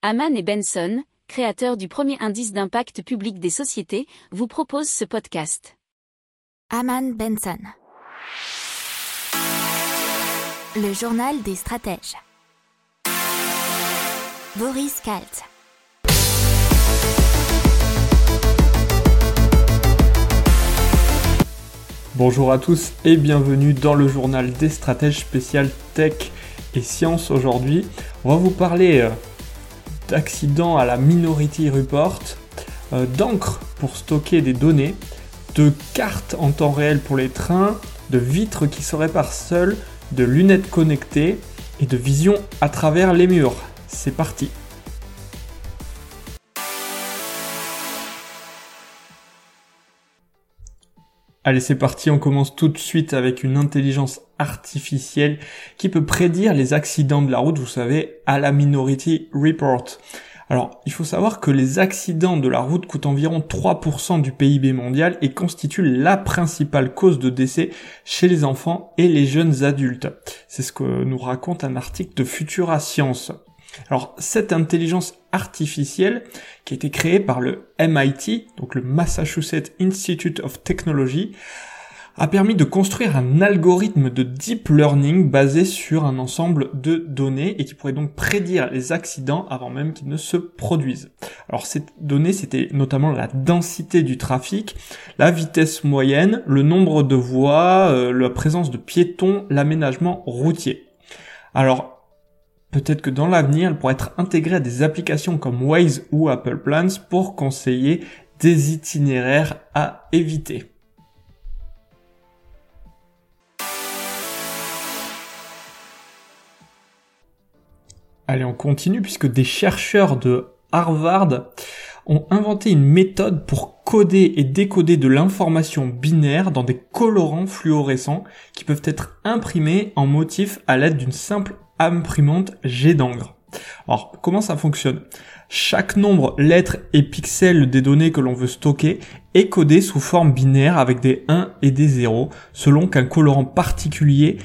Haman et Benson, créateurs du premier indice d'impact public des sociétés, vous proposent ce podcast. Haman Benson. Le journal des stratèges. Boris Kalt. Bonjour à tous et bienvenue dans le journal des stratèges spécial tech et sciences aujourd'hui. On va vous parler d'accidents à la Minority Report, euh, d'encre pour stocker des données, de cartes en temps réel pour les trains, de vitres qui se réparent seules, de lunettes connectées et de vision à travers les murs. C'est parti Allez, c'est parti, on commence tout de suite avec une intelligence artificielle qui peut prédire les accidents de la route, vous savez, à la Minority Report. Alors, il faut savoir que les accidents de la route coûtent environ 3% du PIB mondial et constituent la principale cause de décès chez les enfants et les jeunes adultes. C'est ce que nous raconte un article de Futura Science. Alors cette intelligence artificielle qui a été créée par le MIT, donc le Massachusetts Institute of Technology, a permis de construire un algorithme de deep learning basé sur un ensemble de données et qui pourrait donc prédire les accidents avant même qu'ils ne se produisent. Alors ces données, c'était notamment la densité du trafic, la vitesse moyenne, le nombre de voies, euh, la présence de piétons, l'aménagement routier. Alors Peut-être que dans l'avenir, elle pourrait être intégrée à des applications comme Waze ou Apple Plans pour conseiller des itinéraires à éviter. Allez, on continue puisque des chercheurs de Harvard ont inventé une méthode pour coder et décoder de l'information binaire dans des colorants fluorescents qui peuvent être imprimés en motif à l'aide d'une simple imprimante jet d'encre. Alors, comment ça fonctionne? Chaque nombre, lettre et pixel des données que l'on veut stocker est codé sous forme binaire avec des 1 et des 0 selon qu'un colorant particulier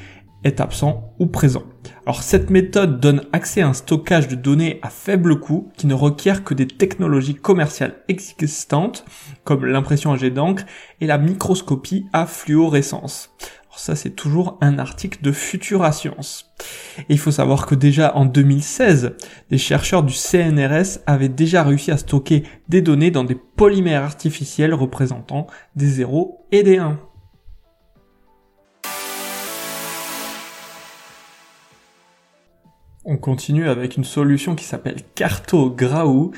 est absent ou présent. Alors cette méthode donne accès à un stockage de données à faible coût qui ne requiert que des technologies commerciales existantes comme l'impression à jet d'encre et la microscopie à fluorescence ça, c'est toujours un article de Futura Science. Et il faut savoir que déjà en 2016, des chercheurs du CNRS avaient déjà réussi à stocker des données dans des polymères artificiels représentant des 0 et des 1. On continue avec une solution qui s'appelle Cartograou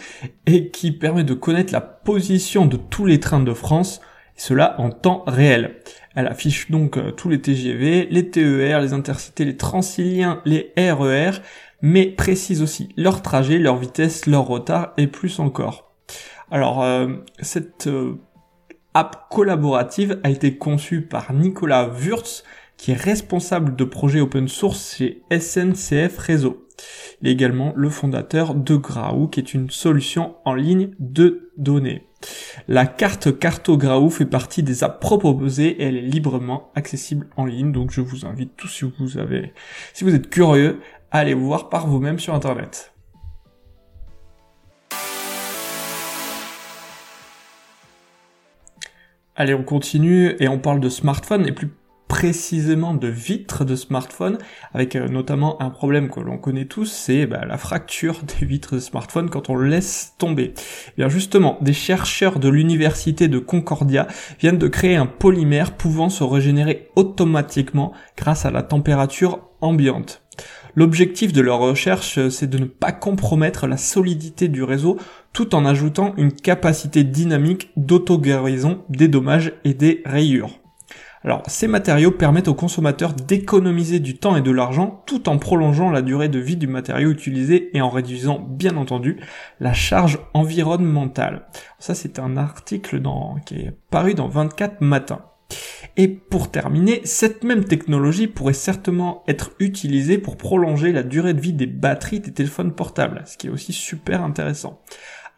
et qui permet de connaître la position de tous les trains de France, cela en temps réel. Elle affiche donc euh, tous les TGV, les TER, les intercités, les transiliens, les RER, mais précise aussi leur trajet, leur vitesse, leur retard et plus encore. Alors, euh, cette euh, app collaborative a été conçue par Nicolas Wurtz, qui est responsable de projet open source chez SNCF Réseau. Il est également le fondateur de Graou, qui est une solution en ligne de données. La carte Cartograou fait partie des apps proposées et elle est librement accessible en ligne. Donc je vous invite tous si vous avez, si vous êtes curieux, à aller voir par vous-même sur internet. Allez, on continue et on parle de smartphone et plus précisément de vitres de smartphone, avec euh, notamment un problème que l'on connaît tous, c'est bah, la fracture des vitres de smartphone quand on laisse tomber. Eh bien justement, des chercheurs de l'université de Concordia viennent de créer un polymère pouvant se régénérer automatiquement grâce à la température ambiante. L'objectif de leur recherche, c'est de ne pas compromettre la solidité du réseau tout en ajoutant une capacité dynamique d'auto-guérison des dommages et des rayures. Alors, ces matériaux permettent aux consommateurs d'économiser du temps et de l'argent tout en prolongeant la durée de vie du matériau utilisé et en réduisant, bien entendu, la charge environnementale. Ça, c'est un article qui est paru dans 24 matins. Et pour terminer, cette même technologie pourrait certainement être utilisée pour prolonger la durée de vie des batteries des téléphones portables, ce qui est aussi super intéressant.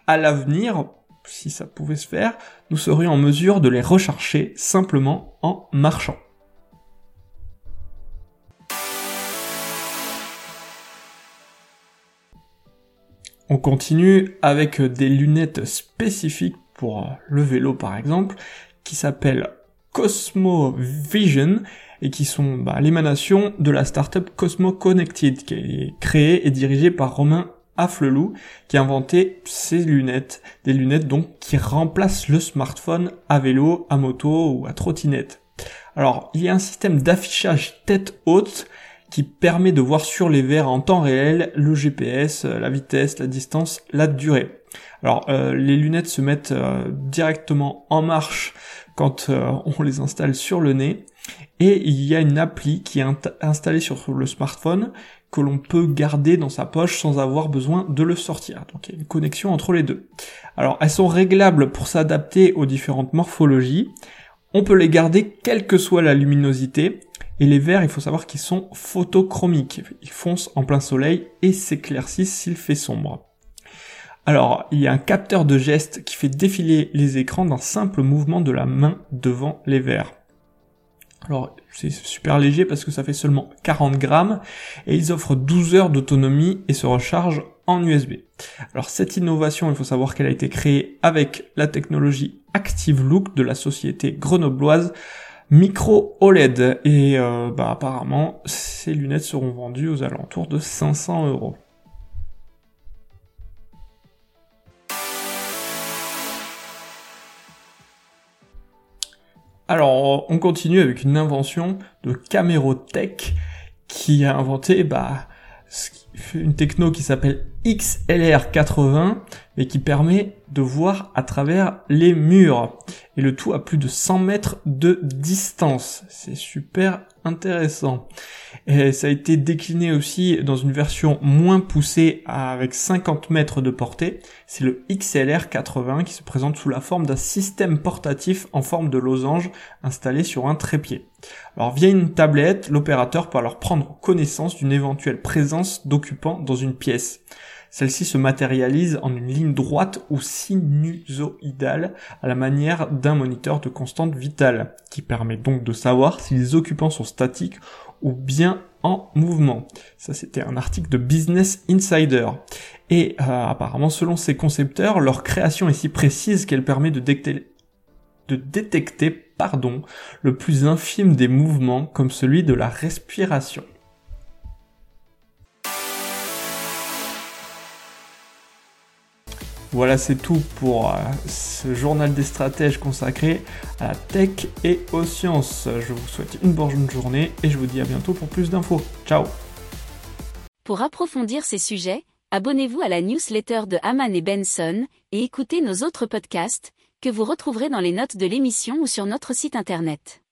À l'avenir, si ça pouvait se faire, nous serions en mesure de les recharger simplement en marchant. On continue avec des lunettes spécifiques pour le vélo par exemple, qui s'appellent Cosmo Vision et qui sont bah, l'émanation de la startup Cosmo Connected, qui est créée et dirigée par Romain Afflelou, qui a inventé ces lunettes, des lunettes donc qui remplacent le smartphone à vélo, à moto ou à trottinette. Alors, il y a un système d'affichage tête haute qui permet de voir sur les verres en temps réel le GPS, la vitesse, la distance, la durée. Alors euh, les lunettes se mettent euh, directement en marche quand euh, on les installe sur le nez et il y a une appli qui est installée sur le smartphone que l'on peut garder dans sa poche sans avoir besoin de le sortir. Donc il y a une connexion entre les deux. Alors elles sont réglables pour s'adapter aux différentes morphologies. On peut les garder quelle que soit la luminosité. Et les verres, il faut savoir qu'ils sont photochromiques. Ils foncent en plein soleil et s'éclaircissent s'il fait sombre. Alors, il y a un capteur de geste qui fait défiler les écrans d'un simple mouvement de la main devant les verres. Alors, c'est super léger parce que ça fait seulement 40 grammes et ils offrent 12 heures d'autonomie et se rechargent en USB. Alors, cette innovation, il faut savoir qu'elle a été créée avec la technologie Active Look de la société grenobloise Micro OLED et euh, bah, apparemment ces lunettes seront vendues aux alentours de 500 euros. Alors, on continue avec une invention de Camérotech qui a inventé bah, une techno qui s'appelle XLR80 mais qui permet de voir à travers les murs et le tout à plus de 100 mètres de distance. C'est super intéressant. Et ça a été décliné aussi dans une version moins poussée avec 50 mètres de portée. C'est le XLR 80 qui se présente sous la forme d'un système portatif en forme de losange installé sur un trépied. Alors via une tablette, l'opérateur peut alors prendre connaissance d'une éventuelle présence d'occupants dans une pièce. Celle-ci se matérialise en une ligne droite ou sinusoïdale à la manière d'un moniteur de constante vitale, qui permet donc de savoir si les occupants sont statiques ou bien en mouvement. Ça, c'était un article de Business Insider. Et euh, apparemment, selon ces concepteurs, leur création est si précise qu'elle permet de détecter, de détecter pardon, le plus infime des mouvements comme celui de la respiration. Voilà, c'est tout pour euh, ce journal des stratèges consacré à la tech et aux sciences. Je vous souhaite une bonne journée et je vous dis à bientôt pour plus d'infos. Ciao Pour approfondir ces sujets, abonnez-vous à la newsletter de Haman et Benson et écoutez nos autres podcasts que vous retrouverez dans les notes de l'émission ou sur notre site internet.